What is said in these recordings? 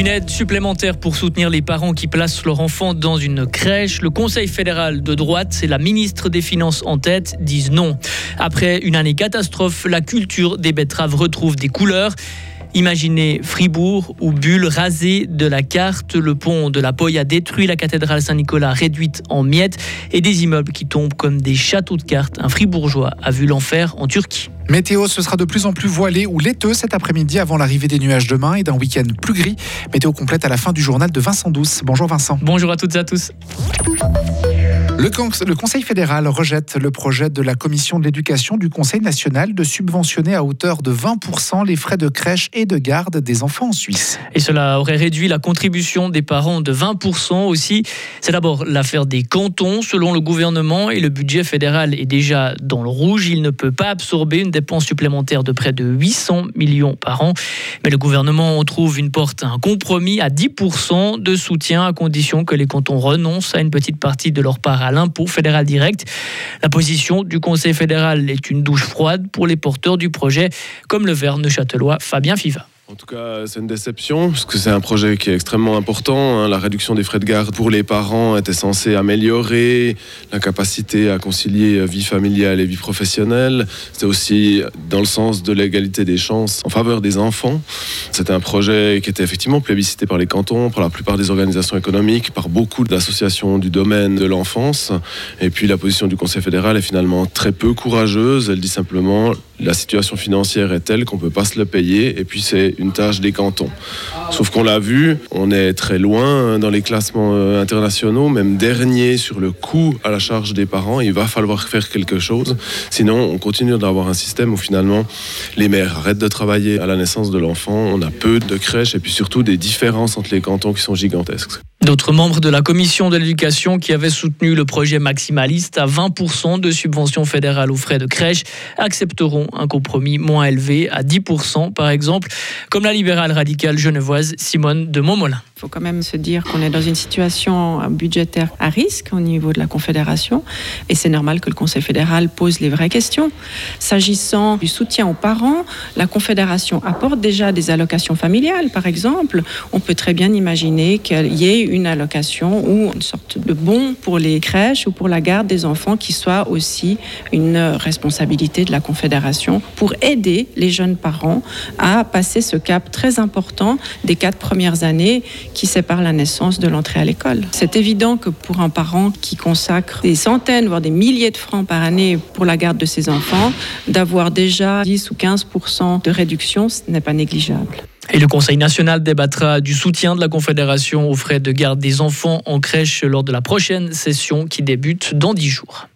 Une aide supplémentaire pour soutenir les parents qui placent leur enfant dans une crèche. Le Conseil fédéral de droite et la ministre des Finances en tête disent non. Après une année catastrophe, la culture des betteraves retrouve des couleurs. Imaginez Fribourg ou Bulle rasée de la carte, le pont de la a détruit, la cathédrale Saint-Nicolas réduite en miettes et des immeubles qui tombent comme des châteaux de cartes. Un fribourgeois a vu l'enfer en Turquie. Météo, ce sera de plus en plus voilé ou laiteux cet après-midi avant l'arrivée des nuages demain et d'un week-end plus gris. Météo complète à la fin du journal de Vincent Douce. Bonjour Vincent. Bonjour à toutes et à tous. Le, Conseil fédéral rejette le projet de la Commission de l'éducation du Conseil national de subventionner à hauteur de 20% les frais de crèche et de garde des enfants en Suisse. Et cela aurait réduit la contribution des parents de 20% aussi. C'est d'abord l'affaire des cantons. Selon le gouvernement et le budget fédéral est déjà dans le rouge, il ne peut pas absorber une dépense supplémentaire de près de 800 millions par an. Mais le gouvernement en trouve une porte, un compromis à 10% de soutien à condition que les cantons renoncent à une petite partie de leur part l'impôt fédéral direct. La position du Conseil fédéral est une douche froide pour les porteurs du projet, comme le vert neuchâtelois Fabien Fiva. En tout cas, c'est une déception, parce que c'est un projet qui est extrêmement important. Hein. La réduction des frais de garde pour les parents était censée améliorer la capacité à concilier vie familiale et vie professionnelle. C'est aussi dans le sens de l'égalité des chances en faveur des enfants. C'était un projet qui était effectivement plébiscité par les cantons, par la plupart des organisations économiques, par beaucoup d'associations du domaine de l'enfance. Et puis la position du Conseil fédéral est finalement très peu courageuse. Elle dit simplement la situation financière est telle qu'on ne peut pas se le payer. Et puis c'est une tâche des cantons. Sauf qu'on l'a vu, on est très loin dans les classements euh, internationaux, même dernier sur le coût à la charge des parents. Il va falloir faire quelque chose. Sinon, on continue d'avoir un système où finalement les mères arrêtent de travailler à la naissance de l'enfant. On a peu de crèches et puis surtout des différences entre les cantons qui sont gigantesques. D'autres membres de la commission de l'éducation qui avaient soutenu le projet maximaliste à 20% de subventions fédérales aux frais de crèche accepteront un compromis moins élevé à 10% par exemple, comme la libérale radicale genevoise Simone de Montmolin. Il faut quand même se dire qu'on est dans une situation budgétaire à risque au niveau de la Confédération et c'est normal que le Conseil fédéral pose les vraies questions. S'agissant du soutien aux parents, la Confédération apporte déjà des allocations familiales, par exemple. On peut très bien imaginer qu'il y ait une allocation ou une sorte de bon pour les crèches ou pour la garde des enfants qui soit aussi une responsabilité de la Confédération pour aider les jeunes parents à passer ce cap très important des quatre premières années qui séparent la naissance de l'entrée à l'école. C'est évident que pour un parent qui consacre des centaines, voire des milliers de francs par année pour la garde de ses enfants, d'avoir déjà 10 ou 15 de réduction, ce n'est pas négligeable. Et le Conseil national débattra du soutien de la Confédération aux frais de garde des enfants en crèche lors de la prochaine session qui débute dans 10 jours.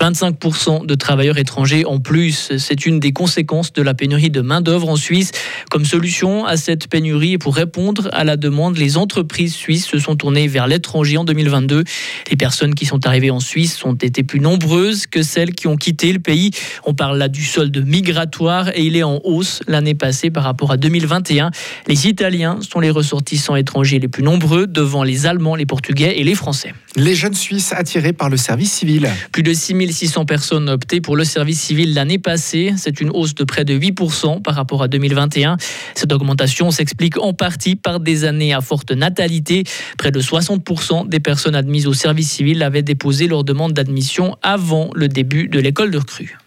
25% de travailleurs étrangers en plus. C'est une des conséquences de la pénurie de main-d'œuvre en Suisse. Comme solution à cette pénurie et pour répondre à la demande, les entreprises suisses se sont tournées vers l'étranger en 2022. Les personnes qui sont arrivées en Suisse ont été plus nombreuses que celles qui ont quitté le pays. On parle là du solde migratoire et il est en hausse l'année passée par rapport à 2021. Les Italiens sont les ressortissants étrangers les plus nombreux devant les Allemands, les Portugais et les Français. Les jeunes Suisses attirés par le service civil. Plus de 6600 personnes ont opté pour le service civil l'année passée. C'est une hausse de près de 8% par rapport à 2021. Cette augmentation s'explique en partie par des années à forte natalité. Près de 60% des personnes admises au service civil avaient déposé leur demande d'admission avant le début de l'école de recrue.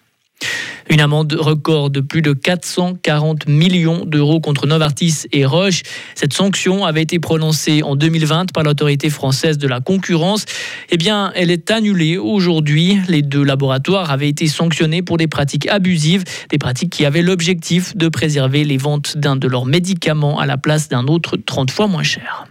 Une amende record de plus de 440 millions d'euros contre Novartis et Roche. Cette sanction avait été prononcée en 2020 par l'autorité française de la concurrence. Eh bien, elle est annulée aujourd'hui. Les deux laboratoires avaient été sanctionnés pour des pratiques abusives, des pratiques qui avaient l'objectif de préserver les ventes d'un de leurs médicaments à la place d'un autre 30 fois moins cher.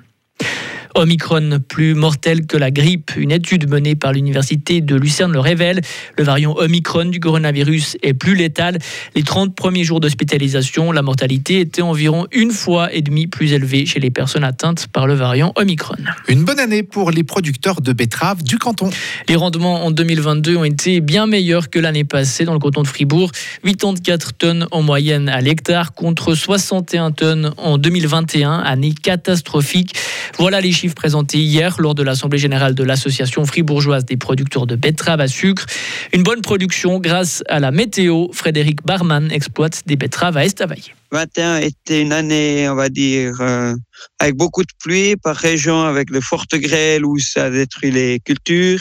Omicron plus mortel que la grippe. Une étude menée par l'université de Lucerne le révèle. Le variant Omicron du coronavirus est plus létal. Les 30 premiers jours d'hospitalisation, la mortalité était environ une fois et demie plus élevée chez les personnes atteintes par le variant Omicron. Une bonne année pour les producteurs de betteraves du canton. Les rendements en 2022 ont été bien meilleurs que l'année passée dans le canton de Fribourg. 84 tonnes en moyenne à l'hectare contre 61 tonnes en 2021, année catastrophique. Voilà les chiffres présentés hier lors de l'Assemblée générale de l'Association fribourgeoise des producteurs de betteraves à sucre. Une bonne production grâce à la météo. Frédéric Barman exploite des betteraves à Estavayer. 2021 était une année, on va dire, euh, avec beaucoup de pluie par région, avec de fortes grêles où ça détruit les cultures.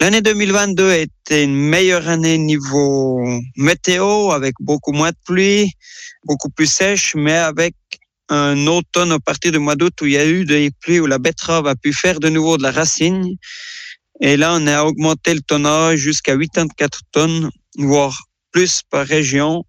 L'année 2022 était une meilleure année niveau météo, avec beaucoup moins de pluie, beaucoup plus sèche, mais avec un automne à partir du mois d'août où il y a eu des pluies, où la betterave a pu faire de nouveau de la racine. Et là, on a augmenté le tonnage jusqu'à 84 tonnes, voire plus par région.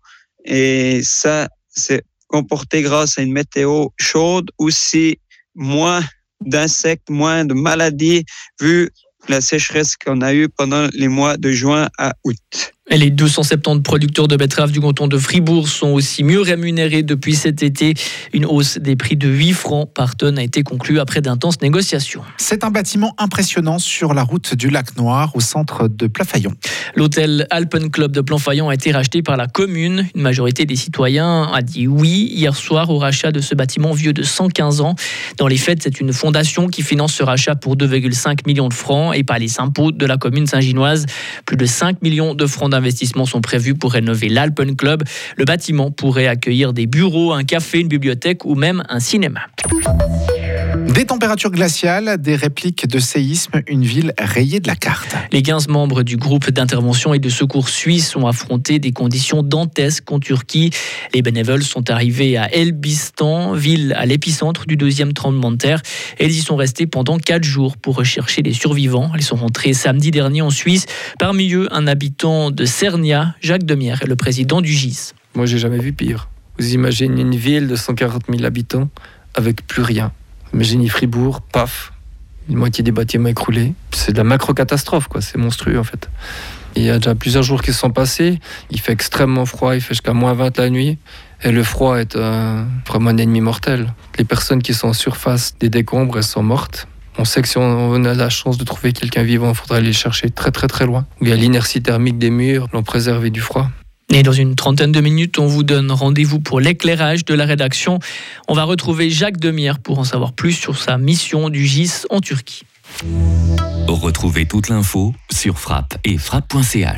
Et ça, c'est comporté grâce à une météo chaude, aussi moins d'insectes, moins de maladies, vu la sécheresse qu'on a eue pendant les mois de juin à août. Les 270 producteurs de betteraves du canton de Fribourg sont aussi mieux rémunérés depuis cet été. Une hausse des prix de 8 francs par tonne a été conclue après d'intenses négociations. C'est un bâtiment impressionnant sur la route du lac Noir au centre de Plafaillon. L'hôtel Alpen Club de Planfaillon a été racheté par la commune. Une majorité des citoyens a dit oui hier soir au rachat de ce bâtiment vieux de 115 ans. Dans les faits, c'est une fondation qui finance ce rachat pour 2,5 millions de francs et pas les impôts de la commune saint-ginoise. Plus de 5 millions de francs d'investissements sont prévus pour rénover l'Alpen Club. Le bâtiment pourrait accueillir des bureaux, un café, une bibliothèque ou même un cinéma. Des températures glaciales, des répliques de séisme, une ville rayée de la carte. Les 15 membres du groupe d'intervention et de secours suisse ont affronté des conditions dantesques en Turquie. Les bénévoles sont arrivés à Elbistan, ville à l'épicentre du deuxième tremblement de terre. Et ils y sont restés pendant 4 jours pour rechercher les survivants. Ils sont rentrés samedi dernier en Suisse. Parmi eux, un habitant de Cernia, Jacques Demierre, le président du GIS. Moi, j'ai jamais vu pire. Vous imaginez une ville de 140 000 habitants avec plus rien Imaginez Fribourg, paf, une moitié des bâtiments écroulés. C'est de la macro-catastrophe, quoi. C'est monstrueux, en fait. Il y a déjà plusieurs jours qui se sont passés. Il fait extrêmement froid, il fait jusqu'à moins 20 la nuit. Et le froid est vraiment un ennemi mortel. Les personnes qui sont en surface des décombres, elles sont mortes. On sait que si on a la chance de trouver quelqu'un vivant, il faudra aller le chercher très très très loin. Il y a l'inertie thermique des murs, l'ont préservé du froid. Et dans une trentaine de minutes, on vous donne rendez-vous pour l'éclairage de la rédaction. On va retrouver Jacques Demierre pour en savoir plus sur sa mission du GIS en Turquie. Retrouvez toute l'info sur frappe et frappe.ch.